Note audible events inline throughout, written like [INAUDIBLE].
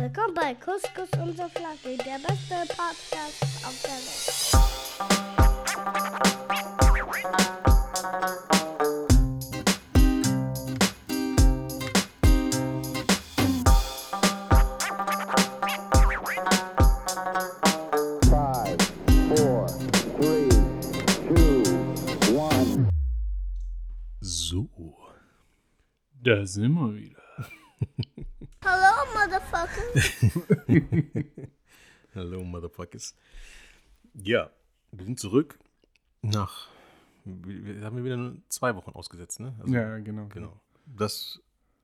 Willkommen bei Couscous und Flagge, der beste Podcast auf der Welt. Five, four, three, two, one. So, da sind wir wieder. Hallo, Motherfucker. [LAUGHS] Hallo, Motherfuckers. Ja, wir sind zurück nach. Wir haben wir wieder nur zwei Wochen ausgesetzt, ne? Also, Ja, genau. Genau. Das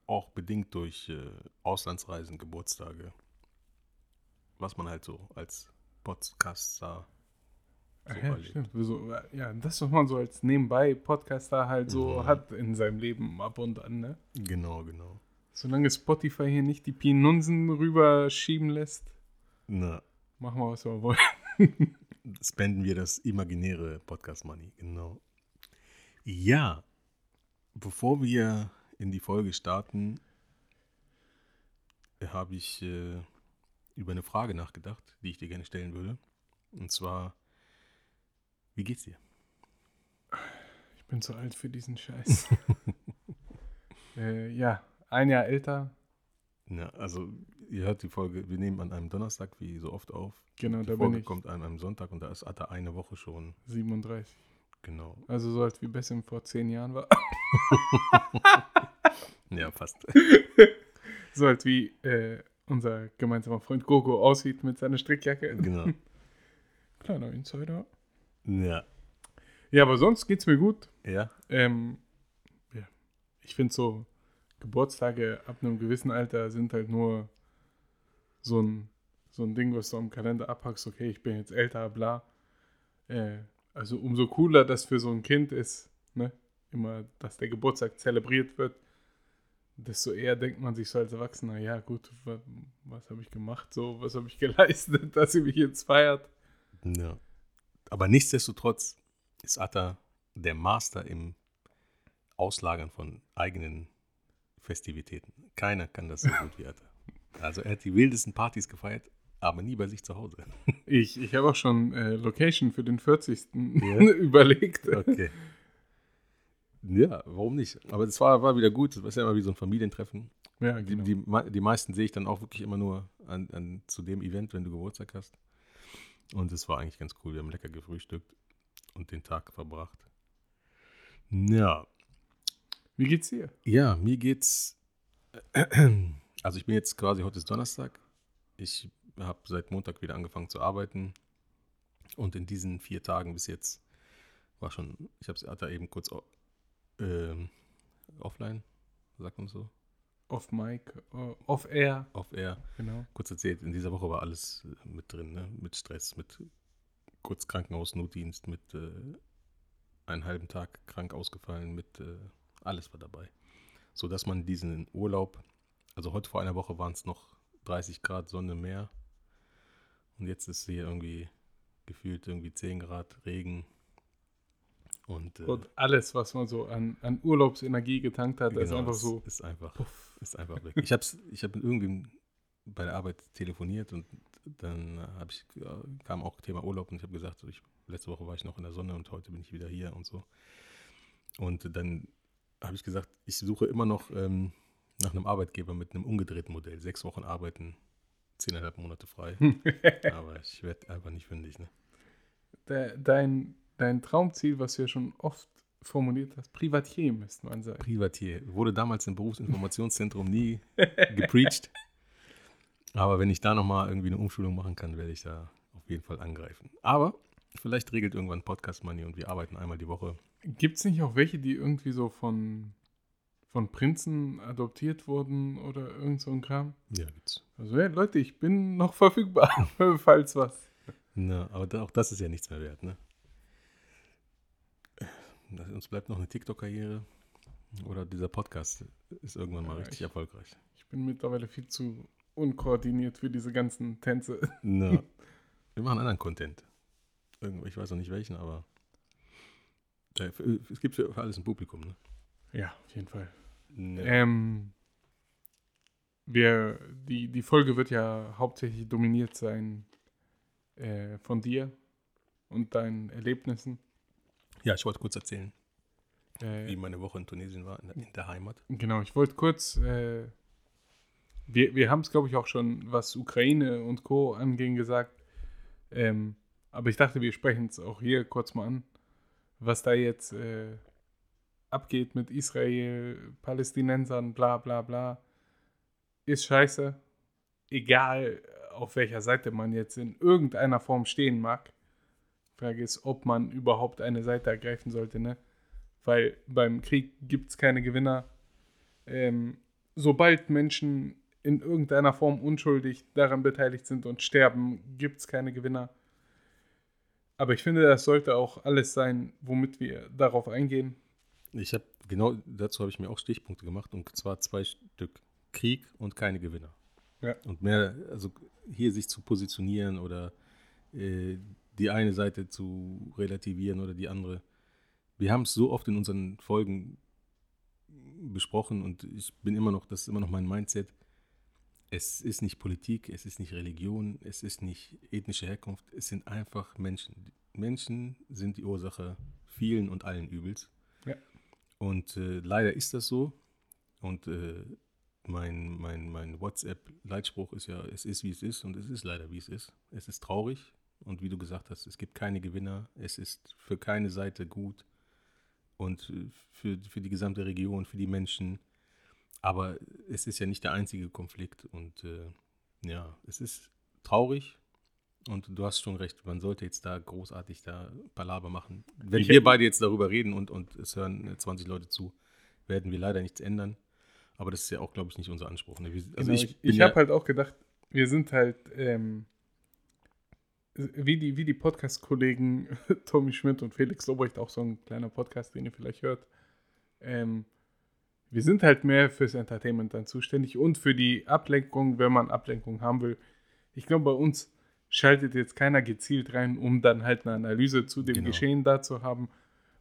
auch bedingt durch äh, Auslandsreisen, Geburtstage. Was man halt so als Podcaster so ja, erlebt. stimmt. So, ja, das, was man so als nebenbei Podcaster halt so Mhm. hat in seinem Leben ab und an, ne? Genau, genau. Solange Spotify hier nicht die Pinunsen rüberschieben lässt, Na, machen wir, was wir wollen. [LAUGHS] spenden wir das imaginäre Podcast Money, genau. Ja, bevor wir in die Folge starten, habe ich äh, über eine Frage nachgedacht, die ich dir gerne stellen würde. Und zwar, wie geht's dir? Ich bin zu alt für diesen Scheiß. [LAUGHS] äh, ja, ein Jahr älter. Ja, also ihr hört die Folge, wir nehmen an einem Donnerstag wie so oft auf. Genau, die da Folge bin ich. kommt an einem Sonntag und da ist Atta eine Woche schon. 37. Genau. Also so alt wie Bessim vor zehn Jahren war. [LAUGHS] Ja, fast. [LAUGHS] so alt wie äh, unser gemeinsamer Freund Gogo aussieht mit seiner Strickjacke. genau. [LAUGHS] Kleiner Insider. Ja. Ja, aber sonst geht's mir gut. Ja. Ähm, ja. Ich finde so, Geburtstage ab einem gewissen Alter sind halt nur so ein, so ein Ding, was du am Kalender abhackst, okay, ich bin jetzt älter, bla. Äh, also umso cooler das für so ein Kind ist, ne? Immer, dass der Geburtstag zelebriert wird, desto eher denkt man sich so als Erwachsener, ja gut, was, was habe ich gemacht, so, was habe ich [LAUGHS] geleistet, dass sie mich jetzt feiert. Ja. Aber nichtsdestotrotz ist Atta der Master im Auslagern von eigenen Festivitäten. Keiner kann das so gut wie Atta. Also er hat die wildesten Partys gefeiert, aber nie bei sich zu Hause. [LAUGHS] Ich, ich habe auch schon äh, Location für den 40. Ja? [LAUGHS] überlegt. Okay. Ja, warum nicht? Aber das war, war wieder gut. Das ist ja immer wie so ein Familientreffen. Ja, Die, genau. die, me- die meisten sehe ich dann auch wirklich immer nur an, an, zu dem Event, wenn du Geburtstag hast. Und es war eigentlich ganz cool. Wir haben lecker gefrühstückt und den Tag verbracht. Ja, Wie geht's dir? ja, mir geht's. [CLEARS THROAT] Also ich bin jetzt quasi, heute ist Donnerstag. Ich habe seit Montag wieder angefangen zu arbeiten. Und in diesen vier Tagen bis jetzt war schon, ich habe es da eben kurz ähm, offline, sagt man so, Off Mic, äh, off Air, off air. genau. kurz erzählt, in dieser Woche war alles äh, mit drin, ne? mit Stress, mit kurz Krankenhausnotdienst, mit äh, einen halben Tag krank ausgefallen, mit äh, alles war dabei. So dass man diesen Urlaub, also heute vor einer Woche waren es noch 30 Grad Sonne mehr und jetzt ist hier irgendwie gefühlt irgendwie 10 Grad Regen und, äh, Und alles, was man so an, an Urlaubsenergie getankt hat, ist genau, einfach es so. Ist einfach, Puff. ist einfach weg. Ich habe ich hab mit irgendwem bei der Arbeit telefoniert und dann habe ich, kam auch Thema Urlaub und ich habe gesagt, so ich, letzte Woche war ich noch in der Sonne und heute bin ich wieder hier und so. Und dann habe ich gesagt, ich suche immer noch ähm, nach einem Arbeitgeber mit einem umgedrehten Modell. Sechs Wochen arbeiten, zehneinhalb Monate frei. [LAUGHS] Aber ich werde einfach nicht fündig. Ne? De, dein, dein Traumziel, was du ja schon oft formuliert hast, Privatier müsste man sagen. Privatier. Wurde damals im Berufsinformationszentrum nie [LAUGHS] gepreacht. Aber wenn ich da nochmal irgendwie eine Umschulung machen kann, werde ich da auf jeden Fall angreifen. Aber vielleicht regelt irgendwann Podcast Money und wir arbeiten einmal die Woche. Gibt es nicht auch welche, die irgendwie so von, von Prinzen adoptiert wurden oder irgend so ein Kram? Ja, gibt's. Also, ja, Leute, ich bin noch [LAUGHS] verfügbar, [LAUGHS] falls was. Na, aber auch das ist ja nichts mehr wert, ne? Uns bleibt noch eine TikTok-Karriere. Oder dieser Podcast ist irgendwann mal Ja, richtig ich- erfolgreich. Ich bin mittlerweile viel zu unkoordiniert für diese ganzen Tänze. Na, [LAUGHS] wir machen anderen Content. Irgendwo, ich weiß noch nicht welchen, aber es gibt für alles ein Publikum, ne? Ja, auf jeden Fall. Ja. Ähm, wir, die, die Folge wird ja hauptsächlich dominiert sein äh, von dir und deinen Erlebnissen. Ja, ich wollte kurz erzählen, Äh, wie meine Woche in Tunesien war, in der, in der Heimat. Genau, ich wollte kurz, äh, wir, wir haben es, glaube ich, auch schon, was Ukraine und Co. anging, gesagt. Ähm, aber ich dachte, wir sprechen es auch hier kurz mal an, was da jetzt äh, abgeht mit Israel, Palästinensern, bla bla bla. Ist scheiße. Egal, auf welcher Seite man jetzt in irgendeiner Form stehen mag. Frage ist, ob man überhaupt eine Seite ergreifen sollte, ne? Weil beim Krieg gibt es keine Gewinner. Ähm, sobald Menschen in irgendeiner Form unschuldig daran beteiligt sind und sterben, gibt es keine Gewinner. Aber ich finde, das sollte auch alles sein, womit wir darauf eingehen. Ich habe genau dazu habe ich mir auch Stichpunkte gemacht und zwar zwei Stück Krieg und keine Gewinner. Ja. Und mehr, also hier sich zu positionieren oder äh, die eine Seite zu relativieren oder die andere. Wir haben es so oft in unseren Folgen besprochen und ich bin immer noch, das ist immer noch mein Mindset. Es ist nicht Politik, es ist nicht Religion, es ist nicht ethnische Herkunft, es sind einfach Menschen. Menschen sind die Ursache vielen und allen Übels. Ja. Und äh, leider ist das so. Und äh, mein, mein, mein WhatsApp-Leitspruch ist ja, es ist wie es ist und es ist leider wie es ist. Es ist traurig und wie du gesagt hast, es gibt keine Gewinner, es ist für keine Seite gut und äh, für, für die gesamte Region, für die Menschen. Aber es ist ja nicht der einzige Konflikt und äh, ja, es ist traurig und du hast schon recht, man sollte jetzt da großartig da Palaver machen. Wenn Ich- wir beide jetzt darüber reden und, und es hören äh, 20 Leute zu, werden wir leider nichts ändern. Aber das ist ja auch, glaube ich, nicht unser Anspruch. Ne? Wir, also Genau, ich, ich ich ja- habe halt auch gedacht, wir sind halt ähm, wie die, wie die Podcast-Kollegen [LAUGHS] Tommy Schmidt und Felix Lobrecht, auch so ein kleiner Podcast, den ihr vielleicht hört. Ähm, wir sind halt mehr fürs Entertainment dann zuständig und für die Ablenkung, wenn man Ablenkung haben will. Ich glaube, bei uns schaltet jetzt keiner gezielt rein, um dann halt eine Analyse zu dem Genau. Geschehen da zu haben.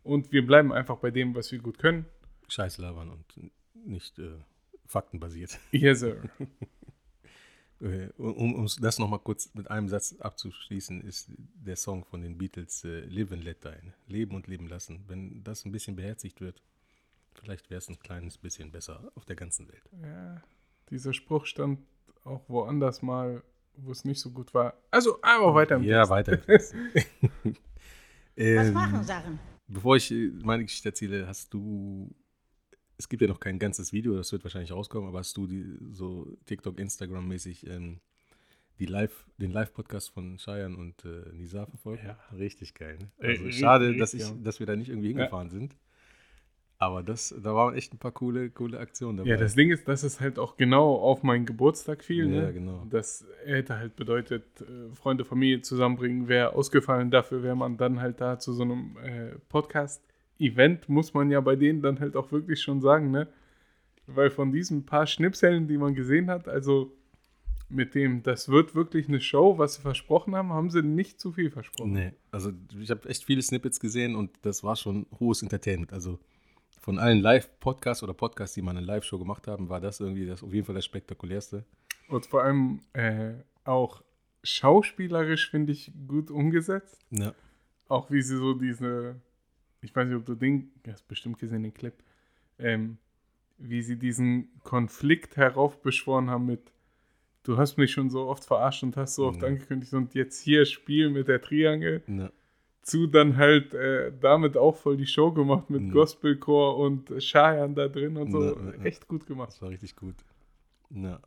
Und wir bleiben einfach bei dem, was wir gut können. Scheiß labern und nicht äh, faktenbasiert. Yes, sir. Äh, Um, um das nochmal kurz mit einem Satz abzuschließen, ist der Song von den Beatles äh, Live and Let Die. Leben und leben lassen. Wenn das ein bisschen beherzigt wird, vielleicht wäre es ein kleines bisschen besser auf der ganzen Welt. Ja, dieser Spruch stand auch woanders mal, wo es nicht so gut war. Also, aber weiter im Ja, Text. weiter. im [LAUGHS] Text. Was ähm, machen Sachen? Bevor ich äh, meine Geschichte erzähle, hast du, es gibt ja noch kein ganzes Video, das wird wahrscheinlich rauskommen, aber hast du die, so TikTok, Instagram-mäßig ähm, die Live, den Live-Podcast von Cheyenne und äh, Nisa verfolgt? Ja. Richtig geil. Ne? Also richtig, schade, dass, ich, ja. dass wir da nicht irgendwie hingefahren sind. Aber das, da waren echt ein paar coole, coole Aktionen dabei. Ja, das Ding ist, dass es halt auch genau auf meinen Geburtstag fiel. Ja, ne? genau. Das hätte halt bedeutet, äh, Freunde, Familie zusammenbringen, wäre ausgefallen. Dafür wäre man dann halt da zu so einem äh, Podcast-Event, muss man ja bei denen dann halt auch wirklich schon sagen, ne? Weil von diesen paar Schnipseln, die man gesehen hat, also mit dem, das wird wirklich eine Show, was sie versprochen haben, haben sie nicht zu viel versprochen. Nee, also ich habe echt viele Snippets gesehen und das war schon hohes Entertainment. Also von allen Live-Podcasts oder Podcasts, die mal eine Live-Show gemacht haben, war das irgendwie das auf jeden Fall das spektakulärste. Und vor allem äh, auch schauspielerisch finde ich gut umgesetzt. Ja. Auch wie sie so diese, ich weiß nicht, ob du den, du hast bestimmt gesehen, den Clip, ähm, wie sie diesen Konflikt heraufbeschworen haben mit, du hast mich schon so oft verarscht und hast so oft Mhm. angekündigt und jetzt hier Spiel mit der Triangel, Ja. Zu dann halt äh, damit auch voll die Show gemacht mit Mhm. Gospelchor und Shayan da drin und so. Ja, ja, ja. Echt gut gemacht. Das war richtig gut. Ja.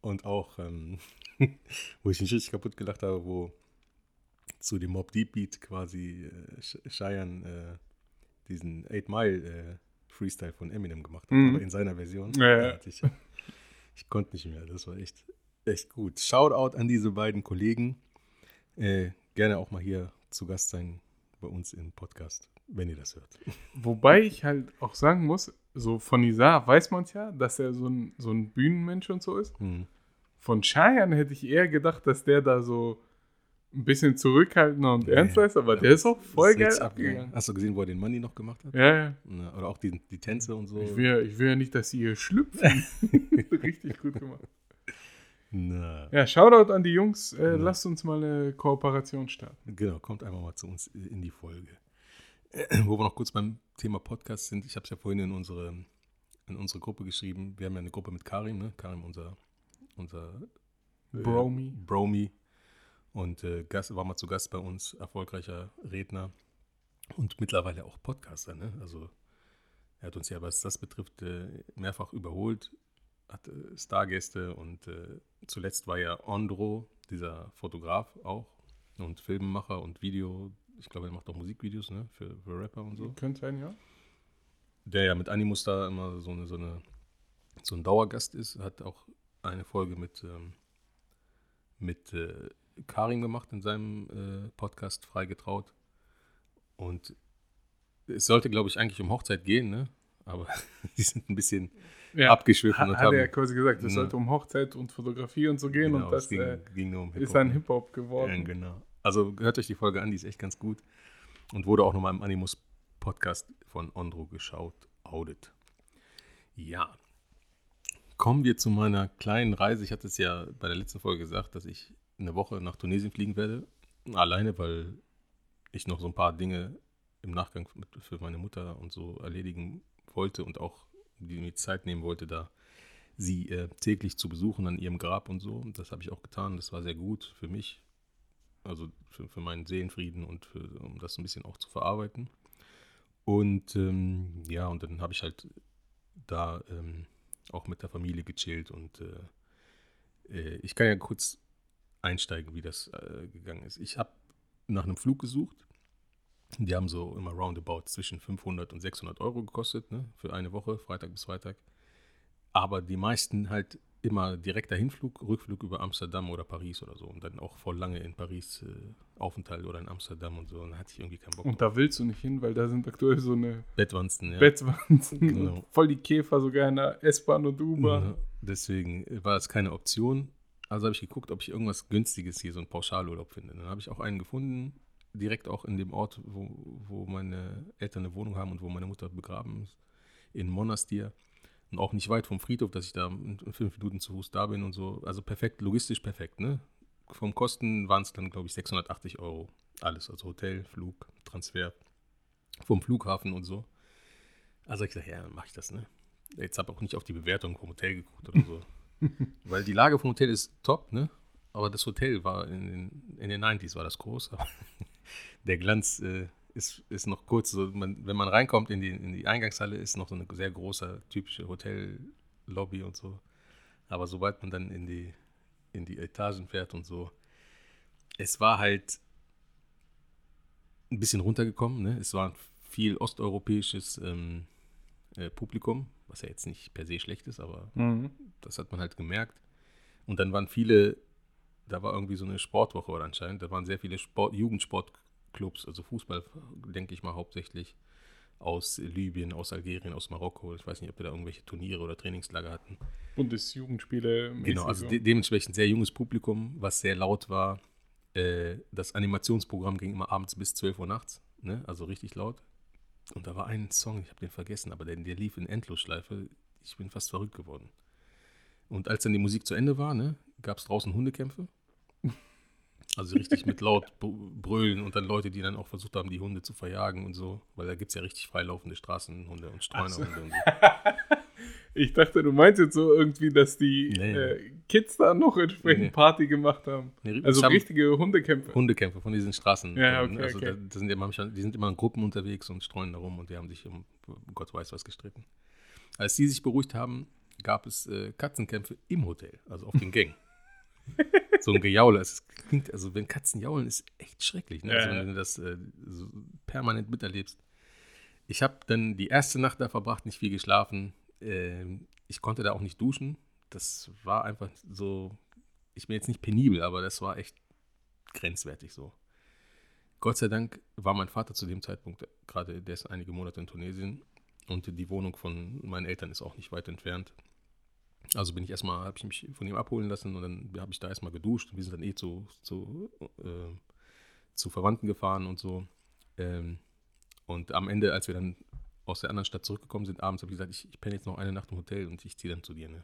Und auch, ähm, [LAUGHS] wo ich mich richtig kaputt gelacht habe, wo zu dem Mob Deep Beat quasi äh, Cheyenne äh, diesen 8 Mile äh, Freestyle von Eminem gemacht hat, Mhm. aber in seiner Version. Ja, ja. Ich, [LAUGHS] ich konnte nicht mehr, das war echt, echt gut. Shoutout an diese beiden Kollegen. Äh, gerne auch mal hier zu Gast sein bei uns im Podcast, wenn ihr das hört. [LAUGHS] Wobei ich halt auch sagen muss, so von Nizar weiß man es ja, dass er so ein, so ein Bühnenmensch und so ist. Hm. Von Cheyenne hätte ich eher gedacht, dass der da so ein bisschen zurückhaltender und ernster ist, aber der ist auch voll geil abgegangen. Hast du gesehen, wo er den Money noch gemacht hat? Ja, ja. Oder auch die, die Tänze und so. Ich will, ja- ich will ja nicht, dass sie hier schlüpfen. [LAUGHS] [LAUGHS] Richtig gut gemacht. Na, Ja, Shoutout an die Jungs. Äh. Lasst uns mal eine Kooperation starten. genau, kommt einfach mal zu uns in die Folge. [CLEARS THROAT] Wo wir noch kurz beim Thema Podcast sind, ich habe es ja vorhin in unsere, in unsere Gruppe geschrieben. Wir haben ja eine Gruppe mit Karim, ne? Karim, unser, unser äh, Bromi. Bromi. Und äh, Gast, war mal zu Gast bei uns, erfolgreicher Redner und mittlerweile auch Podcaster. Ne? Also er hat uns ja, was das betrifft, äh, mehrfach überholt, hat äh, Stargäste und äh, zuletzt war ja Andro, dieser Fotograf auch und Filmemacher und Video, ich glaube, er macht auch Musikvideos ne? für, für Rapper und so Könnte sein, ja. der ja mit Animus da immer so eine, so eine so ein Dauergast ist, hat auch eine Folge mit ähm, mit äh, Karim gemacht in seinem äh, Podcast Freigetraut und es sollte glaube ich eigentlich um Hochzeit gehen, ne? Aber [LAUGHS] die sind ein bisschen ja. abgeschwiffen Ha- und Hat haben er ja quasi gesagt, es Ja. sollte um Hochzeit und Fotografie und so gehen genau, und das ging, äh, ging nur um ist dann ne? Hip-Hop geworden. Ja, genau. Also hört euch die Folge an, die ist echt ganz gut. Und wurde auch nochmal im Animus-Podcast von Ondro geschaut. Audit. Ja. Kommen wir zu meiner kleinen Reise. Ich hatte es ja bei der letzten Folge gesagt, dass ich eine Woche nach Tunesien fliegen werde. Alleine, weil ich noch so ein paar Dinge im Nachgang für meine Mutter und so erledigen wollte und auch die Zeit nehmen wollte, da sie äh, täglich zu besuchen an ihrem Grab und so. Das habe ich auch getan. Das war sehr gut für mich, also für, für meinen Seelenfrieden und für, um das ein bisschen auch zu verarbeiten. Und ähm, ja, und dann habe ich halt da ähm, auch mit der Familie gechillt und äh, äh, ich kann ja kurz einsteigen, wie das äh, gegangen ist. Ich habe nach einem Flug gesucht. Die haben so immer roundabout zwischen 500 und 600 Euro gekostet, ne, für eine Woche, Freitag bis Freitag. Aber die meisten halt immer direkter Hinflug, Rückflug über Amsterdam oder Paris oder so. Und dann auch voll lange in Paris äh, Aufenthalt oder in Amsterdam und so. Und da hatte ich irgendwie keinen Bock. Und da willst du nicht hin, weil da sind aktuell so eine Bettwanzen, ja. Bettwanzen Genau. voll die Käfer sogar in der S-Bahn und U-Bahn. Ja, deswegen war es keine Option. Also habe ich geguckt, ob ich irgendwas Günstiges hier, so einen Pauschalurlaub finde. Dann habe ich auch einen gefunden, direkt auch in dem Ort, wo, wo meine Eltern eine Wohnung haben und wo meine Mutter begraben ist, in Monastir. Und auch nicht weit vom Friedhof, dass ich da in fünf Minuten zu Fuß da bin und so. Also perfekt, logistisch perfekt, ne? Vom Kosten waren es dann, glaube ich, 680 Euro. Alles, also Hotel, Flug, Transfer vom Flughafen und so. Also ich gesagt, ja, dann mache ich das, ne? Jetzt habe auch nicht auf die Bewertung vom Hotel geguckt oder so. [LAUGHS] Weil die Lage vom Hotel ist top, ne? Aber das Hotel war in den, in den 90s war das groß. Der Glanz äh, ist, ist noch kurz. So, man, wenn man reinkommt in die, in die Eingangshalle, ist noch so eine sehr große, typische Hotellobby und so. Aber sobald man dann in die, in die Etagen fährt und so, es war halt ein bisschen runtergekommen. Ne? Es war viel osteuropäisches ähm, äh, Publikum, was ja jetzt nicht per se schlecht ist, aber Mhm. das hat man halt gemerkt. Und dann waren viele, da war irgendwie so eine Sportwoche oder anscheinend, da waren sehr viele Sport, Jugendsportclubs, also Fußball, denke ich mal hauptsächlich aus Libyen, aus Algerien, aus Marokko. Ich weiß nicht, ob wir da irgendwelche Turniere oder Trainingslager hatten. Bundesjugendspiele. Genau, also de dementsprechend sehr junges Publikum, was sehr laut war. Äh, das Animationsprogramm ging immer abends bis 12 Uhr nachts, ne? also richtig laut. Und da war ein Song, ich habe den vergessen, aber der, der lief in Endlosschleife. Ich bin fast verrückt geworden. Und als dann die Musik zu Ende war, ne, gab es draußen Hundekämpfe. Also richtig mit laut br- brüllen und dann Leute, die dann auch versucht haben, die Hunde zu verjagen und so. Weil da gibt es ja richtig freilaufende Straßenhunde und Streunerhunde und so. [LAUGHS] Ich dachte, du meinst jetzt so irgendwie, dass die Nee. äh, Kids da noch entsprechend Nee. Party gemacht haben. Nee, Also hab- richtige Hundekämpfe. Hundekämpfe von diesen Straßen. Ja, okay, also okay. Da, das sind ja manchmal, die sind immer in Gruppen unterwegs und streuen da rum und die haben sich um Gott weiß was gestritten. Als die sich beruhigt haben, gab es äh, Katzenkämpfe im Hotel, also auf den Gängen. [LAUGHS] so ein Gejaule. Es klingt, also wenn Katzen jaulen, ist echt schrecklich. Ne? Ja, Also wenn du das äh, so permanent miterlebst. Ich habe dann die erste Nacht da verbracht, nicht viel geschlafen. Ähm, ich konnte da auch nicht duschen. Das war einfach so, ich bin jetzt nicht penibel, aber das war echt grenzwertig so. Gott sei Dank war mein Vater zu dem Zeitpunkt gerade, der ist einige Monate in Tunesien und die Wohnung von meinen Eltern ist auch nicht weit entfernt. Also bin ich erstmal, habe ich mich von ihm abholen lassen und dann habe ich da erstmal geduscht und wir sind dann eh zu, zu, äh, zu Verwandten gefahren und so. Ähm, und am Ende, als wir dann aus der anderen Stadt zurückgekommen sind, abends habe ich gesagt, ich, ich penne jetzt noch eine Nacht im Hotel und ich ziehe dann zu dir. Ne?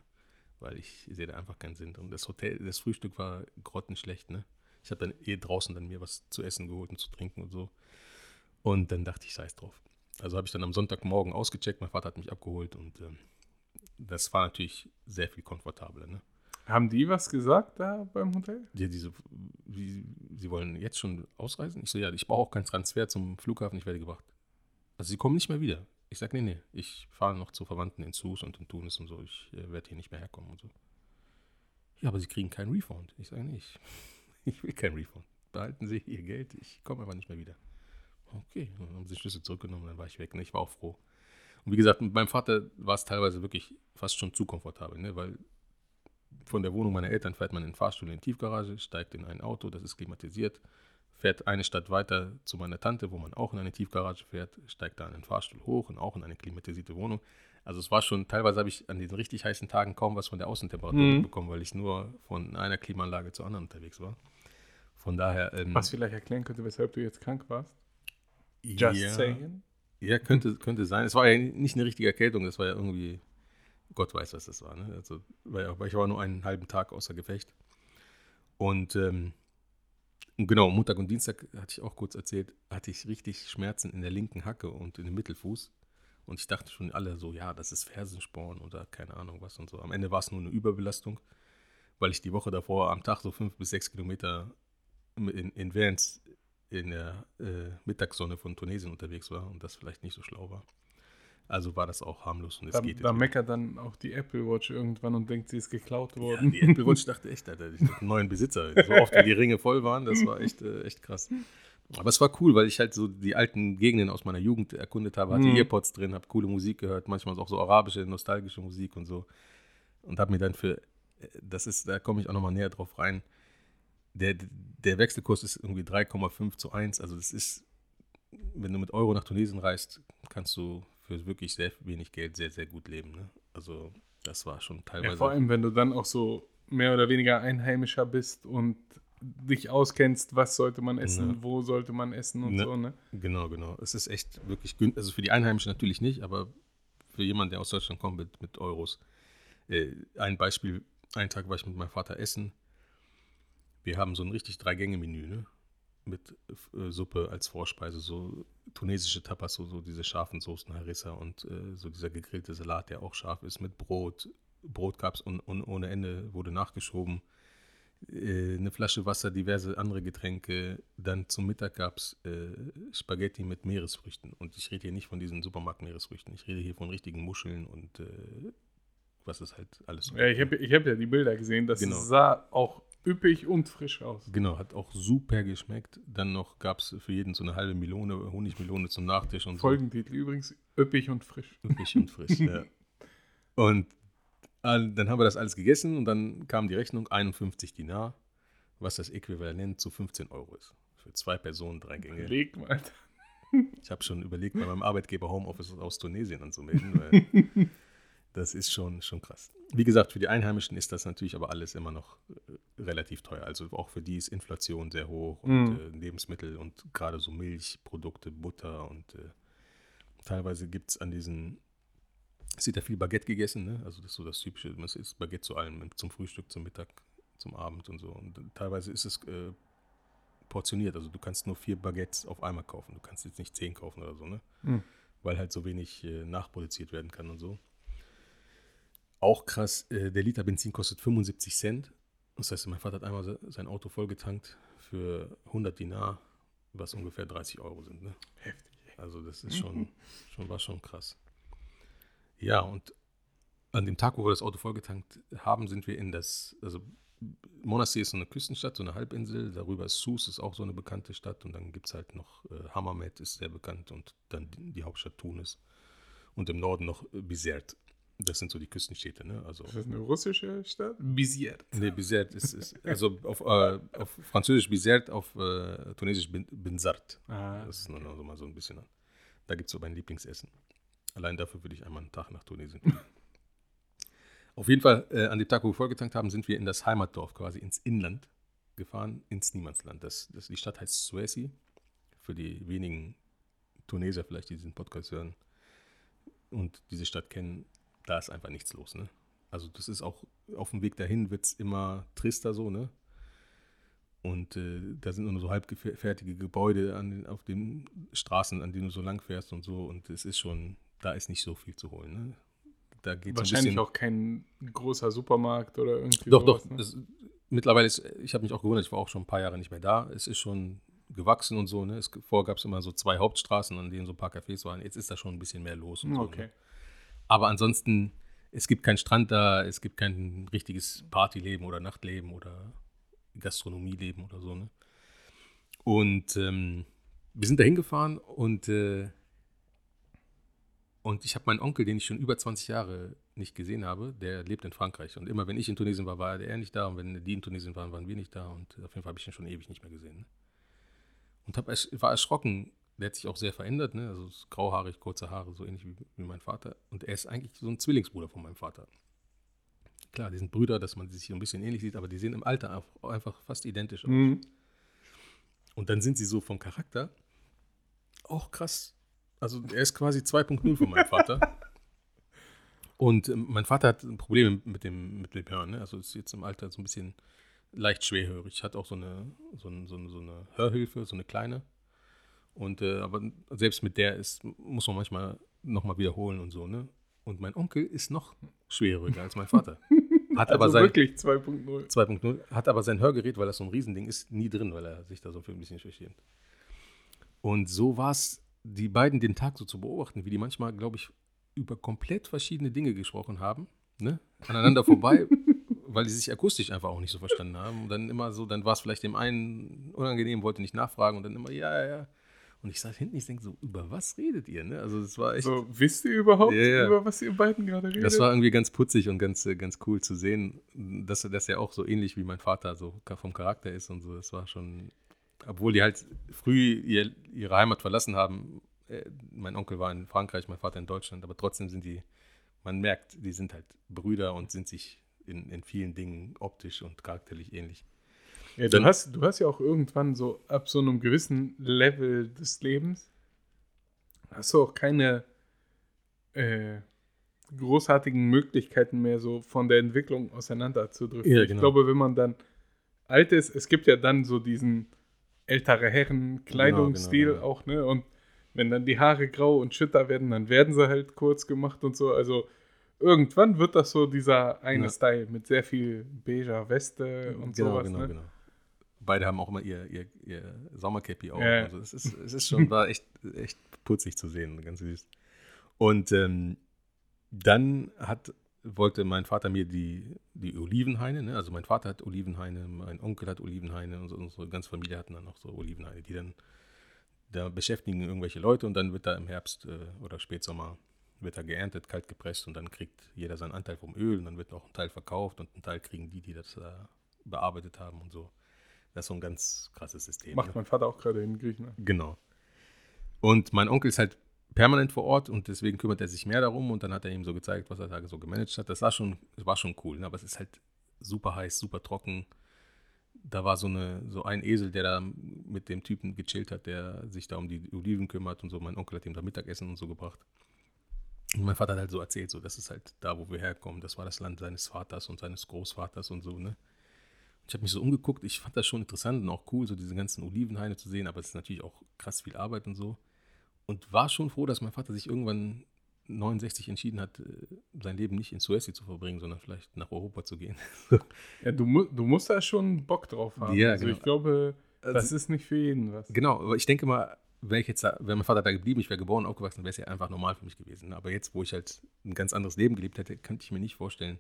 weil ich sehe da einfach keinen Sinn drin. Das Hotel, das Frühstück war grottenschlecht, ne? Ich habe dann eh draußen dann mir was zu essen geholt und zu trinken und so. Und dann dachte ich, scheiß drauf. Also habe ich dann am Sonntagmorgen ausgecheckt, mein Vater hat mich abgeholt und ähm, das war natürlich sehr viel komfortabler, ne? Haben die was gesagt da beim Hotel? Die, diese, wie, sie wollen jetzt schon ausreisen? Ich so, ja, ich brauche auch keinen Transfer zum Flughafen, ich werde gebracht. Also sie kommen nicht mehr wieder. Ich sage, nee, nee, ich fahre noch zu Verwandten in Sus und in Tunis und so, ich äh, werde hier nicht mehr herkommen und so. Ja, aber sie kriegen keinen Refund. Ich sage, nee, ich, [LAUGHS] ich will keinen Refund. Behalten Sie Ihr Geld, ich komme aber nicht mehr wieder. Okay, dann haben sie die Schlüssel zurückgenommen, dann war ich weg. Ne? Ich war auch froh. Und wie gesagt, mit meinem Vater war es teilweise wirklich fast schon zu komfortabel, ne? weil von der Wohnung meiner Eltern fährt man in den Fahrstuhl in die Tiefgarage, steigt in ein Auto, das ist klimatisiert, fährt eine Stadt weiter zu meiner Tante, wo man auch in eine Tiefgarage fährt, steigt da in den Fahrstuhl hoch und auch in eine klimatisierte Wohnung. Also es war schon, teilweise habe ich an diesen richtig heißen Tagen kaum was von der Außentemperatur Mhm. bekommen, weil ich nur von einer Klimaanlage zur anderen unterwegs war. Von daher. Ähm, Was vielleicht erklären könnte, weshalb du jetzt krank warst? Just ja, saying. Ja, könnte, könnte sein. Es war ja nicht eine richtige Erkältung, das war ja irgendwie, Gott weiß, was das war. Ne? Also, weil, ich war nur einen halben Tag außer Gefecht. Und ähm, genau, Montag und Dienstag, hatte ich auch kurz erzählt, hatte ich richtig Schmerzen in der linken Hacke und in dem Mittelfuß. Und ich dachte schon alle so, ja, das ist Fersensporn oder keine Ahnung was und so. Am Ende war es nur eine Überbelastung, weil ich die Woche davor am Tag so fünf bis sechs Kilometer in, in Vans in der äh, Mittagssonne von Tunesien unterwegs war und das vielleicht nicht so schlau war. Also war das auch harmlos und es Da, geht da meckert dann auch die Apple Watch irgendwann und denkt, sie ist geklaut Ja, worden. die Apple Watch dachte echt, Alter, ich einen neuen Besitzer. So oft wie die Ringe voll waren, das war echt, äh, echt krass. Aber es war cool, weil ich halt so die alten Gegenden aus meiner Jugend erkundet habe, hatte Mhm. Earpods drin, habe coole Musik gehört, manchmal auch so arabische, nostalgische Musik und so. Und habe mir dann für, äh, das ist, da komme ich auch nochmal näher drauf rein, der, der Wechselkurs ist irgendwie 3,5 zu 1. Also das ist, wenn du mit Euro nach Tunesien reist, kannst du für wirklich sehr wenig Geld sehr, sehr gut leben. Ne? Also das war schon teilweise. Ja, vor allem, wenn du dann auch so mehr oder weniger Einheimischer bist und dich auskennst, was sollte man essen, Ja. wo sollte man essen und Ne. so, ne? Genau, genau. Es ist echt wirklich günstig. Also für die Einheimischen natürlich nicht, aber für jemanden, der aus Deutschland kommt mit, mit Euros. Äh, ein Beispiel, einen Tag war ich mit meinem Vater essen. Wir haben so ein richtig Drei-Gänge-Menü, ne? Mit äh, Suppe als Vorspeise, so tunesische Tapas, so, so diese scharfen Soßen, Harissa und äh, so dieser gegrillte Salat, der auch scharf ist, mit Brot. Brot gab es und, und ohne Ende, wurde nachgeschoben äh, eine Flasche Wasser, diverse andere Getränke. Dann zum Mittag gab es äh, Spaghetti mit Meeresfrüchten. Und ich rede hier nicht von diesen Supermarkt-Meeresfrüchten. Ich rede hier von richtigen Muscheln und äh, was ist halt alles so. Ja, ich habe ich hab ja die Bilder gesehen, das Genau. sah auch üppig und frisch aus. Genau, hat auch super geschmeckt. Dann noch gab es für jeden so eine halbe Melone, Honigmelone zum Nachtisch und so. Folgentitel übrigens, üppig und frisch. Frisch und frisch, ja. [LAUGHS] Und dann haben wir das alles gegessen und dann kam die Rechnung 51 Dinar, was das Äquivalent zu 15 Euro ist. Für zwei Personen, drei Gänge. Leg mal. [LAUGHS] Ich habe schon überlegt, bei meinem Arbeitgeber Homeoffice aus Tunesien anzumelden, weil [LAUGHS] das ist schon, schon krass. Wie gesagt, für die Einheimischen ist das natürlich aber alles immer noch äh, relativ teuer. Also auch für die ist Inflation sehr hoch und Mhm. äh, Lebensmittel und gerade so Milchprodukte, Butter und äh, teilweise gibt es an diesen, es wird ja viel Baguette gegessen, ne? also das ist so das Typische, es ist Baguette zu allem, zum Frühstück, zum Mittag, zum Abend und so. Und teilweise ist es äh, portioniert, also du kannst nur vier Baguettes auf einmal kaufen, du kannst jetzt nicht zehn kaufen oder so, ne? Hm. weil halt so wenig äh, nachproduziert werden kann und so. Auch krass, äh, der Liter Benzin kostet 75 Cent. Das heißt, mein Vater hat einmal se- sein Auto vollgetankt für 100 Dinar, was ungefähr 30 Euro sind. Ne? Heftig. Also das ist [LAUGHS] schon, schon, war schon krass. Ja, und an dem Tag, wo wir das Auto vollgetankt haben, sind wir in das, also Monastir ist so eine Küstenstadt, so eine Halbinsel, darüber ist Sus, ist auch so eine bekannte Stadt und dann gibt es halt noch äh, Hammamet, ist sehr bekannt und dann die, die Hauptstadt Tunis und im Norden noch äh, Bizerte. Das sind so die Küstenstädte, ne? Also, Ist das eine russische Stadt? Bizier. nee, Bizerte ist, ist also auf, äh, auf Französisch Bizerte, auf äh, Tunesisch Binzart. Ah, Das ist nur noch so mal so ein bisschen. Da gibt es so mein Lieblingsessen. Allein dafür würde ich einmal einen Tag nach Tunesien fliegen. [LAUGHS] Auf jeden Fall, äh, an dem Tag, wo wir vollgetankt haben, sind wir in das Heimatdorf, quasi ins Inland gefahren, ins Niemandsland. Das, das, die Stadt heißt Suesi. Für die wenigen Tunesier vielleicht, die diesen Podcast hören und diese Stadt kennen, da ist einfach nichts los. Ne? Also das ist auch, auf dem Weg dahin wird es immer trister so, ne? Und äh, da sind nur so halbfertige Gebäude an den, auf den Straßen, an denen du so lang fährst und so. Und es ist schon, da ist nicht so viel zu holen. Ne? Da geht Wahrscheinlich auch kein großer Supermarkt oder irgendwie. Doch, sowas, doch. Ne? Es, mittlerweile ist, ich habe mich auch gewundert, ich war auch schon ein paar Jahre nicht mehr da. Es ist schon gewachsen und so. Ne? Es, vorher gab es immer so zwei Hauptstraßen, an denen so ein paar Cafés waren. Jetzt ist da schon ein bisschen mehr los. Und so, Okay. ne? Aber ansonsten, es gibt keinen Strand da, es gibt kein richtiges Partyleben oder Nachtleben oder Gastronomieleben oder so. Ne? Und ähm, wir sind da hingefahren und, äh, und ich habe meinen Onkel, den ich schon über 20 Jahre nicht gesehen habe, der lebt in Frankreich. Und immer wenn ich in Tunesien war, war er nicht da. Und wenn die in Tunesien waren, waren wir nicht da. Und auf jeden Fall habe ich ihn schon ewig nicht mehr gesehen. Ne? Und hab, war erschrocken. Der hat sich auch sehr verändert. Ne? Also ist grauhaarig, kurze Haare, so ähnlich wie, wie mein Vater. Und er ist eigentlich so ein Zwillingsbruder von meinem Vater. Klar, die sind Brüder, dass man sich so ein bisschen ähnlich sieht, aber die sehen im Alter einfach fast identisch aus. Mhm. Und dann sind sie so vom Charakter auch krass. Also er ist quasi 2.0 von meinem Vater. [LAUGHS] Und ähm, mein Vater hat Probleme mit dem, mit dem Hören. Ne? Also ist jetzt im Alter so ein bisschen leicht schwerhörig. Hat auch so eine, so, ein, so, eine, so eine Hörhilfe, so eine kleine. Und äh, aber selbst mit der ist, muss man manchmal nochmal wiederholen und so, ne? Und mein Onkel ist noch schwerhöriger als mein Vater. [LAUGHS] Hat aber Also sein, wirklich 2.0. 2.0, hat aber sein Hörgerät, weil das so ein Riesending ist, nie drin, weil er sich da so für ein bisschen schämt. Und so war es, die beiden den Tag so zu beobachten, wie die manchmal, glaube ich, über komplett verschiedene Dinge gesprochen haben, ne? aneinander [LAUGHS] vorbei, weil die sich akustisch einfach auch nicht so verstanden haben. Und dann immer so, dann war es vielleicht dem einen unangenehm, wollte nicht nachfragen und dann immer, ja, ja, ja. Und ich saß hinten, ich denke so, über was redet ihr? Ne? Also es war echt, So, wisst ihr überhaupt, Ja, ja. über was ihr beiden gerade redet? das war irgendwie ganz putzig und ganz, äh, ganz cool zu sehen, dass, dass er auch so ähnlich wie mein Vater so vom Charakter ist und so. Das war schon, obwohl die halt früh ihr, ihre Heimat verlassen haben. Äh, mein Onkel war in Frankreich, mein Vater in Deutschland, aber trotzdem sind die, man merkt, die sind halt Brüder und sind sich in, in vielen Dingen optisch und charakterlich ähnlich. Ja, du, Dann- hast, du hast ja auch irgendwann so ab so einem gewissen Level des Lebens, hast du auch keine äh, großartigen Möglichkeiten mehr, so von der Entwicklung auseinanderzudrücken. Ja, Ich genau. glaube, wenn man dann alt ist, es gibt ja dann so diesen ältere Herren Kleidungsstil Genau, genau, auch, ne? Und wenn dann die Haare grau und schütter werden, dann werden sie halt kurz gemacht und so. Also irgendwann wird das so dieser eine Ja. Style mit sehr viel beiger Weste und genau, sowas. genau, ne? genau. Beide haben auch immer ihr, ihr, ihr Sommercappy auf. Ja. Also es, ist, es ist schon, war echt, echt putzig zu sehen, ganz süß. Und ähm, dann hat, wollte mein Vater mir die, die Olivenhaine, ne? also mein Vater hat Olivenhaine, mein Onkel hat Olivenhaine und so, unsere ganze Familie hatten dann noch so Olivenhaine, die dann, da beschäftigen irgendwelche Leute und dann wird da im Herbst äh, oder Spätsommer wird da geerntet, kalt gepresst und dann kriegt jeder seinen Anteil vom Öl und dann wird noch ein Teil verkauft und ein Teil kriegen die, die das äh, bearbeitet haben und so. Das ist so ein ganz krasses System. Macht ne? mein Vater auch gerade in Griechenland. Genau. Und mein Onkel ist halt permanent vor Ort und deswegen kümmert er sich mehr darum und dann hat er ihm so gezeigt, was er da so gemanagt hat. Das war schon, das war schon cool, ne? aber es ist halt super heiß, super trocken. Da war so, eine, so ein Esel, der da mit dem Typen gechillt hat, der sich da um die Oliven kümmert und so. Mein Onkel hat ihm da Mittagessen und so gebracht. Und mein Vater hat halt so erzählt, so, das ist halt da, wo wir herkommen. Das war das Land seines Vaters und seines Großvaters und so, ne? Ich habe mich so umgeguckt, ich fand das schon interessant und auch cool, so diese ganzen Olivenhaine zu sehen, aber es ist natürlich auch krass viel Arbeit und so. Und war schon froh, dass mein Vater sich irgendwann 69 entschieden hat, äh, sein Leben nicht in Suez zu verbringen, sondern vielleicht nach Europa zu gehen. [LAUGHS] Ja, du, du musst da schon Bock drauf haben. Ja, also genau. ich glaube, das Also- ist nicht für jeden was. genau, aber ich denke mal, wäre ich jetzt da, wäre mein Vater da geblieben, ich wäre geboren, aufgewachsen, wäre es ja einfach normal für mich gewesen. Aber jetzt, wo ich halt ein ganz anderes Leben gelebt hätte, könnte ich mir nicht vorstellen,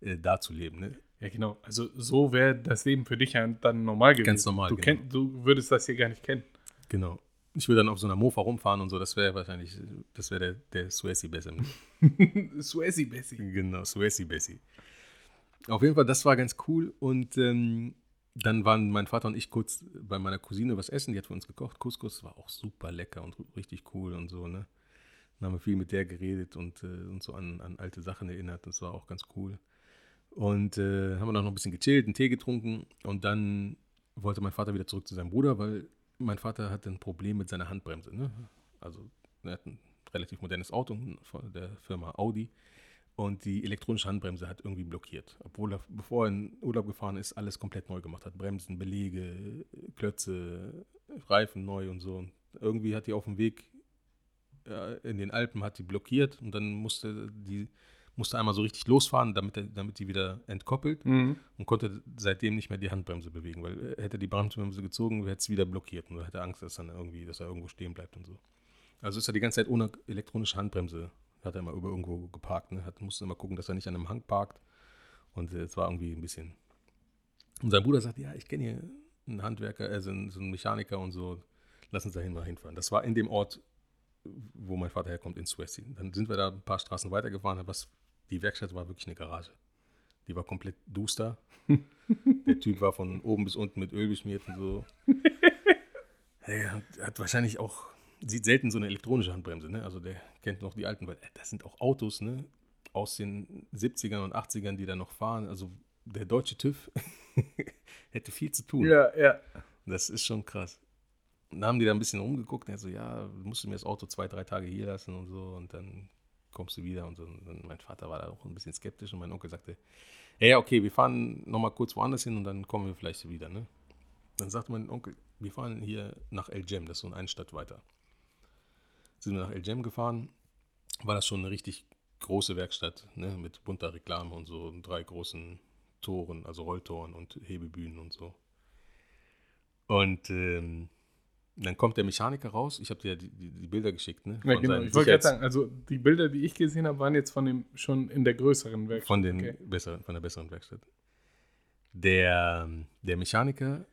äh, da zu leben. Ne? Ja, genau. Also so wäre das Leben für dich ja dann normal gewesen. Ganz normal, Du, genau. kenn, du würdest das hier gar nicht kennen. Genau. Ich würde dann auf so einer Mofa rumfahren und so, das wäre wahrscheinlich, das wäre der, der Suezi besser. [LAUGHS] Suezi Bessie. Genau, Suezi Bessie. Auf jeden Fall, das war ganz cool. Und ähm, dann waren mein Vater und ich kurz bei meiner Cousine was essen. Die hat für uns gekocht. Couscous war auch super lecker und richtig cool und so, ne? Dann haben wir viel mit der geredet und äh, uns so an, an alte Sachen erinnert. Das war auch ganz cool. Und äh, haben wir dann noch ein bisschen gechillt, einen Tee getrunken. Und dann wollte mein Vater wieder zurück zu seinem Bruder, weil mein Vater hatte ein Problem mit seiner Handbremse. Ne? Also er hat ein relativ modernes Auto von der Firma Audi. und die elektronische Handbremse hat irgendwie blockiert. Obwohl er, bevor er in Urlaub gefahren ist, alles komplett neu gemacht hat. Bremsen, Belege, Klötze, Reifen neu und so. Und irgendwie hat die auf dem Weg ja, in den Alpen hat die blockiert und dann musste die musste einmal so richtig losfahren, damit, er, damit die wieder entkoppelt Mhm. und konnte seitdem nicht mehr die Handbremse bewegen, weil äh, hätte die Handbremse gezogen, hätte es wieder blockiert und er hätte Angst, dass dann irgendwie, dass er irgendwo stehen bleibt und so. Also ist er die ganze Zeit ohne elektronische Handbremse, hat er immer über irgendwo geparkt, ne? Hat, musste immer gucken, dass er nicht an einem Hang parkt und äh, es war irgendwie ein bisschen. Und sein Bruder sagt, ja, ich kenne hier einen Handwerker, also einen, so einen Mechaniker und so, lass uns dahin mal hinfahren. Das war in dem Ort, wo mein Vater herkommt, in Swessi. Dann sind wir da ein paar Straßen weitergefahren, was die Werkstatt war wirklich eine Garage. Die war komplett duster. [LAUGHS] Der Typ war von oben bis unten mit Öl beschmiert und so. [LAUGHS] Er hat, wahrscheinlich auch, sieht selten so eine elektronische Handbremse, ne? Also der kennt noch die alten, weil äh, das sind auch Autos, ne? Aus den 70ern und 80ern, die da noch fahren. Also der deutsche TÜV [LAUGHS] hätte viel zu tun. Ja, ja. Das ist schon krass. Und dann haben die da ein bisschen rumgeguckt und er so, ja, musst du mir das Auto zwei, drei Tage hier lassen und so und dann kommst du wieder und. Und mein Vater war da auch ein bisschen skeptisch und mein Onkel sagte, ja, ja, okay, wir fahren nochmal kurz woanders hin und dann kommen wir vielleicht wieder, ne? Dann sagte mein Onkel, wir fahren hier nach El Jem, das ist so eine Stadt weiter. Sind wir nach El Jem gefahren, war das schon eine richtig große Werkstatt, ne, mit bunter Reklame und so, und drei großen Toren, also Rolltoren und Hebebühnen und so. Und ähm, dann kommt der Mechaniker raus. Ich habe dir die, die, die Bilder geschickt, ne? ja genau. Ich wollte gerade sagen, also die Bilder, die ich gesehen habe, waren jetzt von dem schon in der größeren Werkstatt. Von, den Okay. besseren, von der besseren Werkstatt. Der, der Mechaniker,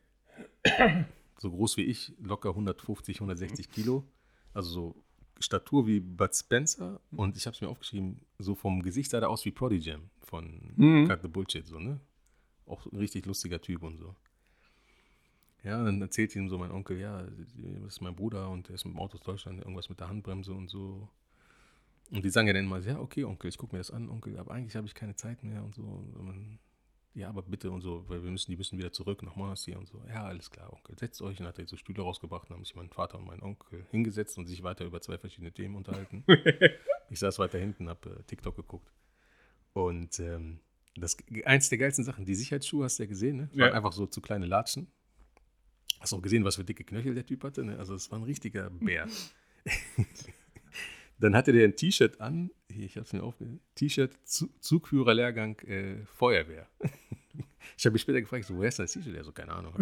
[CLEARS THROAT] so groß wie ich, locker 150, 160 Kilo, also so Statur wie Bud Spencer und ich habe es mir aufgeschrieben, so vom Gesicht sah er aus wie Prodigy von Mhm. Cut the Bullshit, so, ne? Auch ein richtig lustiger Typ und so. Ja, dann erzählt ihm so mein Onkel, ja, das ist mein Bruder und der ist mit dem Auto aus Deutschland, irgendwas mit der Handbremse und so. Und die sagen ja dann immer, ja, okay, Onkel, ich gucke mir das an, Onkel, aber eigentlich habe ich keine Zeit mehr und so. Und man, ja, aber bitte und so, weil wir müssen, die müssen wieder zurück nach Monastir und so. Ja, alles klar, Onkel, setzt euch. Und hat er so Stühle rausgebracht, dann haben sich mein Vater und mein Onkel hingesetzt und sich weiter über zwei verschiedene Themen unterhalten. [LAUGHS] ich saß weiter hinten, habe äh, TikTok geguckt. Und ähm, das eins der geilsten Sachen, die Sicherheitsschuhe hast du ja gesehen, ne? Waren Ja. einfach so zu kleine Latschen. Hast du auch gesehen, was für dicke Knöchel der Typ hatte, ne? Also es war ein richtiger Bär. [LAUGHS] Dann hatte der ein T-Shirt an, hier, ich habe es mir aufgeschrieben, T-Shirt, Zu Zugführerlehrgang äh, Feuerwehr. [LAUGHS] ich habe mich später gefragt, so, woher ist das T-Shirt? Er so, keine Ahnung,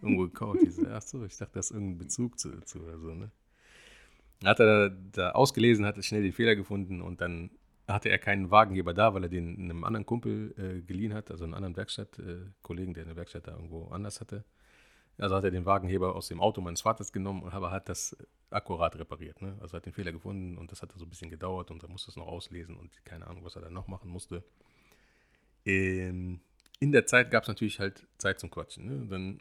irgendwo gekauft. Ich so, ach so, ich dachte, das ist irgendein Bezug zu, zu oder so, ne? Dann Hat er da, da ausgelesen, hatte schnell den Fehler gefunden und dann hatte er keinen Wagengeber da, weil er den einem anderen Kumpel äh, geliehen hat, also einen anderen Werkstattkollegen, äh, der eine Werkstatt da irgendwo anders hatte. Also hat er den Wagenheber aus dem Auto meines Vaters genommen, aber hat das akkurat repariert. Ne? Also hat den Fehler gefunden und das hat so ein bisschen gedauert und er musste es noch auslesen und keine Ahnung, was er dann noch machen musste. Ähm, in der Zeit gab es natürlich halt Zeit zum Quatschen. Ne? Dann,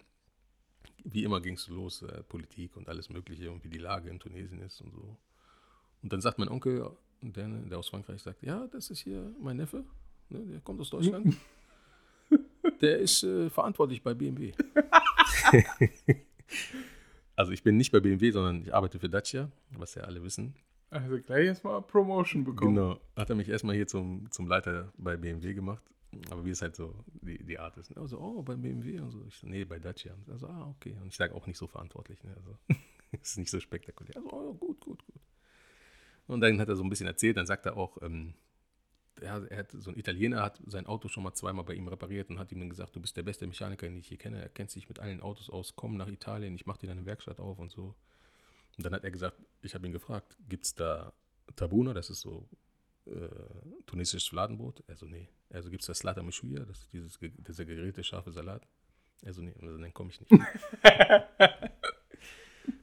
wie immer, ging es los, äh, Politik und alles Mögliche und wie die Lage in Tunesien ist und so. Und dann sagt mein Onkel, der, der aus Frankreich sagt, ja, das ist hier mein Neffe, ne? der kommt aus Deutschland. [LAUGHS] Der ist äh, verantwortlich bei BMW. [LAUGHS] also ich bin nicht bei BMW, sondern ich arbeite für Dacia, was ja alle wissen. Also gleich erstmal Promotion bekommen. Genau. Hat er mich erstmal hier zum, zum Leiter bei BMW gemacht. Aber wie es halt so die, die Art ist. Also, oh, bei BMW und so. Ich so, nee, bei Dacia. Also, ah, okay. Und ich sage auch nicht so verantwortlich. Ne? Also, [LAUGHS] ist nicht so spektakulär. Also, oh, gut, gut, gut. Und dann hat er so ein bisschen erzählt. Dann sagt er auch, ähm, ja, er hat, so ein Italiener hat sein Auto schon mal zweimal bei ihm repariert und hat ihm dann gesagt, du bist der beste Mechaniker, den ich hier kenne. Er kennt sich mit allen Autos aus. Komm nach Italien, ich mache dir deine Werkstatt auf und so. Und dann hat er gesagt, ich habe ihn gefragt, gibt es da Tabuna, das ist so äh, tunesisches Fladenbrot? Also nee. Also gibt es das Slata Mishwia, das ist dieses, dieser gegrillte scharfe Salat? Also nee, also dann komme ich nicht. [LAUGHS] Auf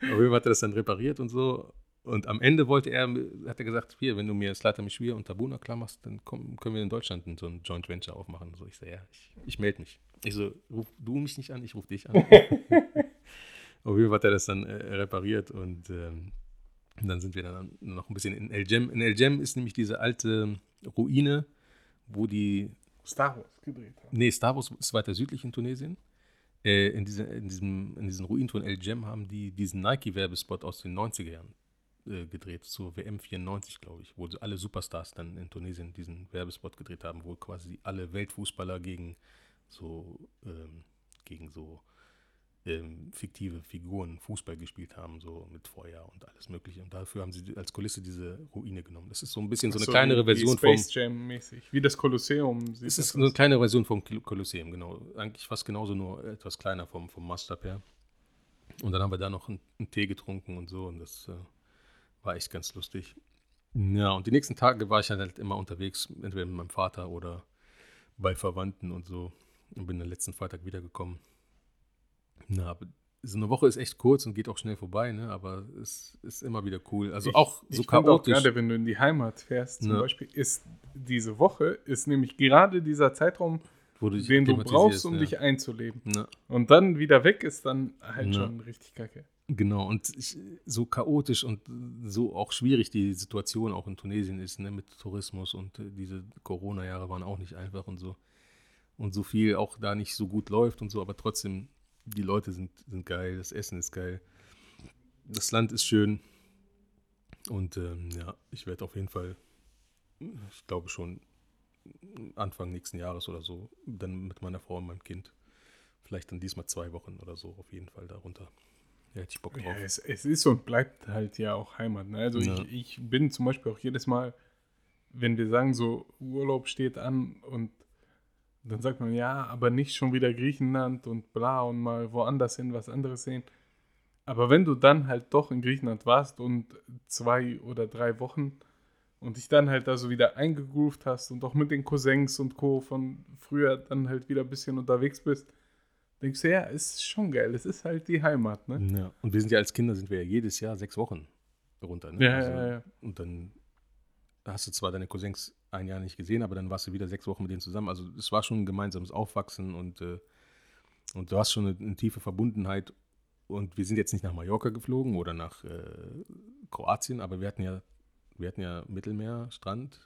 jeden Fall hat er das dann repariert und so. Und am Ende wollte er, hat er gesagt, hier, wenn du mir Slata Mishwia und Tabuna klar machst, dann komm, können wir in Deutschland so ein Joint Venture aufmachen. So, ich so, ja, ich, ich melde mich. Ich so, ruf du mich nicht an, ich rufe dich an. [LAUGHS] Auf jeden Fall hat er das dann äh, repariert und ähm, dann sind wir dann noch ein bisschen in El Jem. In El Jem ist nämlich diese alte Ruine, wo die, Star Wars gedreht haben. nee, Star Wars ist weiter südlich in Tunesien. Äh, in, diese, in, diesem, in diesen Ruinen von El Jem haben die diesen Nike-Werbespot aus den 90er Jahren äh, gedreht zur WM 94, glaube ich, wo alle Superstars dann in Tunesien diesen Werbespot gedreht haben, wo quasi alle Weltfußballer gegen so, ähm, gegen so ähm, fiktive Figuren Fußball gespielt haben, so mit Feuer und alles Mögliche. Und dafür haben sie als Kulisse diese Ruine genommen. Das ist so ein bisschen so eine So kleinere wie- wie Version vom. Space Jam mäßig. Wie das Kolosseum. Es das ist aus. eine kleine Version vom Kol- Kolosseum, genau. Eigentlich fast genauso, nur etwas kleiner vom, vom Maßstab her. Und dann haben wir da noch einen, einen Tee getrunken und so und das äh, war echt ganz lustig. Ja, und die nächsten Tage war ich halt, immer unterwegs, entweder mit meinem Vater oder bei Verwandten und so. Und bin dann letzten Freitag wiedergekommen. Na, aber so eine Woche ist echt kurz und geht auch schnell vorbei, ne? aber es ist immer wieder cool. Also auch so ich find auch chaotisch. gerade, wenn du in die Heimat fährst, zum Ja. Beispiel, ist diese Woche, ist nämlich gerade dieser Zeitraum, du den du brauchst, um ja. dich einzuleben. Ja. Und dann wieder weg ist dann halt Ja. schon richtig kacke. Genau, und ich, so chaotisch und so auch schwierig die Situation auch in Tunesien ist, ne, mit Tourismus und äh, diese Corona-Jahre waren auch nicht einfach und so. Und so viel auch da nicht so gut läuft und so, aber trotzdem, die Leute sind, sind geil, das Essen ist geil, das Land ist schön. Und ähm, ja, ich werde auf jeden Fall, ich glaube schon Anfang nächsten Jahres oder so, dann mit meiner Frau und meinem Kind, vielleicht dann diesmal zwei Wochen oder so, auf jeden Fall darunter. Ja, hätte ich Bock drauf. Ja, es, es ist und bleibt halt ja auch Heimat. Ne? Also Ja. ich, ich bin zum Beispiel auch jedes Mal, wenn wir sagen, so Urlaub steht an und dann sagt man, ja, aber nicht schon wieder Griechenland und bla und mal woanders hin, was anderes sehen. Aber wenn du dann halt doch in Griechenland warst und zwei oder drei Wochen und dich dann halt da so wieder eingegroovt hast und auch mit den Cousins und Co. von früher dann halt wieder ein bisschen unterwegs bist, denkst du, ja, ist schon geil. Es ist halt die Heimat, ne? Ja, und wir sind ja als Kinder sind wir ja jedes Jahr sechs Wochen runter. Ne? Ja, ja, ja. Und dann hast du zwar deine Cousins ein Jahr nicht gesehen, aber dann warst du wieder sechs Wochen mit denen zusammen. Also es war schon ein gemeinsames Aufwachsen und, äh, und du hast schon eine, eine tiefe Verbundenheit. Und wir sind jetzt nicht nach Mallorca geflogen oder nach äh, Kroatien, aber wir hatten ja, wir hatten ja Mittelmeer, Strand,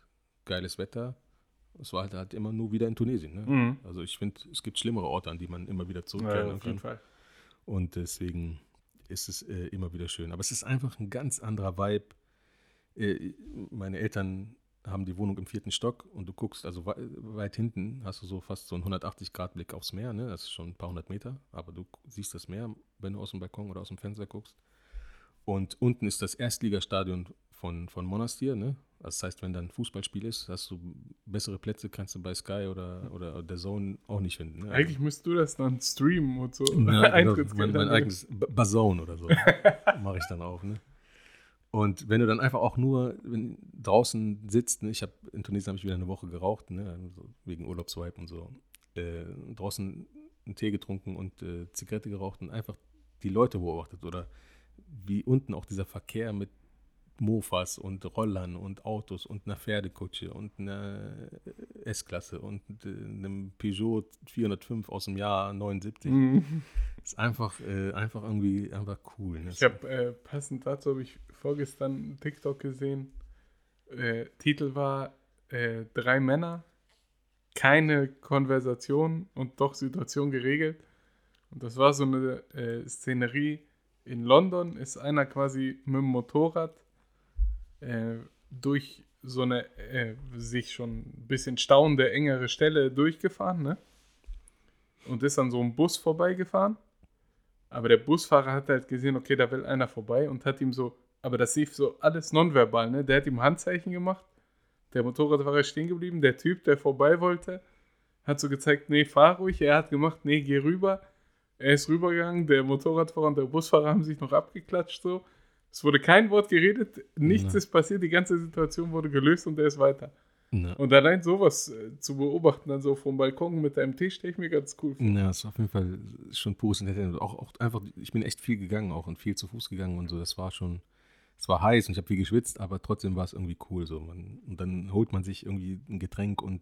geiles Wetter. Es war halt, halt immer nur wieder in Tunesien. Ne? Mhm. Also ich finde, es gibt schlimmere Orte, an die man immer wieder Ja, zurückkehren auf kann. jeden Fall. Und deswegen ist es äh, immer wieder schön. Aber es ist einfach ein ganz anderer Vibe. Äh, meine Eltern haben die Wohnung im vierten Stock und du guckst, also wei weit hinten hast du so fast so einen 180-Grad-Blick aufs Meer. Ne? Das ist schon ein paar hundert Meter, aber du siehst das Meer, wenn du aus dem Balkon oder aus dem Fenster guckst. Und unten ist das Erstligastadion von, von Monastir. Ne? Das heißt, wenn da ein Fußballspiel ist, hast du bessere Plätze, kannst du bei Sky oder, oder der Zone auch nicht finden. Ne? Eigentlich müsstest du das dann streamen und so. Ja, [LAUGHS] genau, mein, mein eigenes Bazone oder so [LAUGHS] mache ich dann auf. Ne? Und wenn du dann einfach auch nur wenn, draußen sitzt, ne? ich habe in Tunesien habe ich wieder eine Woche geraucht, ne? also wegen Urlaubswipe und so, äh, draußen einen Tee getrunken und äh, Zigarette geraucht und einfach die Leute beobachtet oder wie unten auch dieser Verkehr mit Mofas und Rollern und Autos und einer Pferdekutsche und einer S-Klasse und äh, einem Peugeot 405 aus dem Jahr 79. Mhm. [LAUGHS] Ist einfach, äh, einfach irgendwie einfach cool. Ne? Ich habe äh, passend dazu habe ich vorgestern einen TikTok gesehen. Äh, Titel war äh, Drei Männer, keine Konversation und doch Situation geregelt. Und das war so eine äh, Szenerie. In London ist einer quasi mit dem Motorrad äh, durch so eine äh, sich schon ein bisschen staunende, engere Stelle durchgefahren, ne? Und ist an so einem Bus vorbeigefahren. Aber der Busfahrer hat halt gesehen, okay, da will einer vorbei und hat ihm so, aber das lief so alles nonverbal, ne? Der hat ihm Handzeichen gemacht. Der Motorradfahrer ist stehen geblieben. Der Typ, der vorbei wollte, hat so gezeigt, nee, fahr ruhig. Er hat gemacht, nee, geh rüber. Er ist rübergegangen. Der Motorradfahrer und der Busfahrer haben sich noch abgeklatscht so. Es wurde kein Wort geredet, nichts Ja. ist passiert, die ganze Situation wurde gelöst und er ist weiter. Ja. Und allein sowas äh, zu beobachten, dann so vom Balkon mit einem Tee, stelle ich mir ganz cool vor. Ja, es war auf jeden Fall schon Entertainment. Auch, auch einfach, ich bin echt viel gegangen auch und viel zu Fuß gegangen und so. Das war schon, es war heiß und ich habe viel geschwitzt, aber trotzdem war es irgendwie cool so. Man, und dann holt man sich irgendwie ein Getränk und,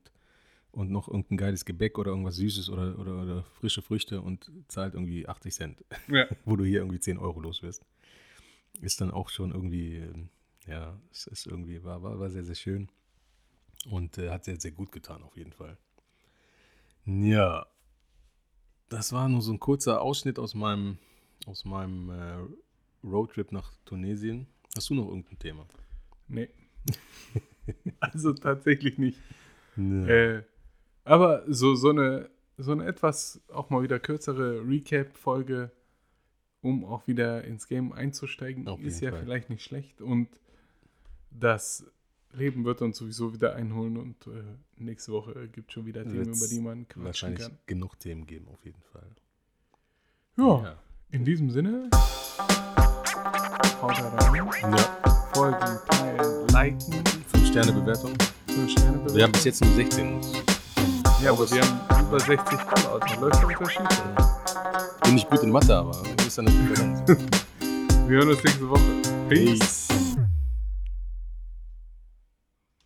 und noch irgendein geiles Gebäck oder irgendwas Süßes oder, oder, oder frische Früchte und zahlt irgendwie 80 Cent, Ja. [LAUGHS] wo du hier irgendwie 10 Euro los wirst. Ist dann auch schon irgendwie, ähm, ja, es ist irgendwie, war, war, war sehr, sehr schön. Und äh, hat sehr, sehr gut getan, auf jeden Fall. Ja, das war nur so ein kurzer Ausschnitt aus meinem, aus meinem äh, Roadtrip nach Tunesien. Hast du noch irgendein Thema? Nee. [LAUGHS] also tatsächlich nicht. Nee. Äh, aber so, so, eine, so eine etwas auch mal wieder kürzere Recap-Folge, um auch wieder ins Game einzusteigen, Auf ist ja Fall. vielleicht nicht schlecht. Und das Leben wird uns sowieso wieder einholen und äh, nächste Woche gibt es schon wieder Themen, Wird's über die man quatschen Wahrscheinlich kann. genug Themen geben, auf jeden Fall. Ja, in diesem Sinne, haut rein, ja. folgen, teilen, liken, 5-Sterne-Bewertung. 5 Sterne Wir haben bis jetzt nur 16. Ja, aber wir haben über 60 Callouts. Da läuft der Unterschied. Bin nicht gut in Mathe, aber ist ja eine Differenz. Wir hören uns nächste Woche. Peace. Peace.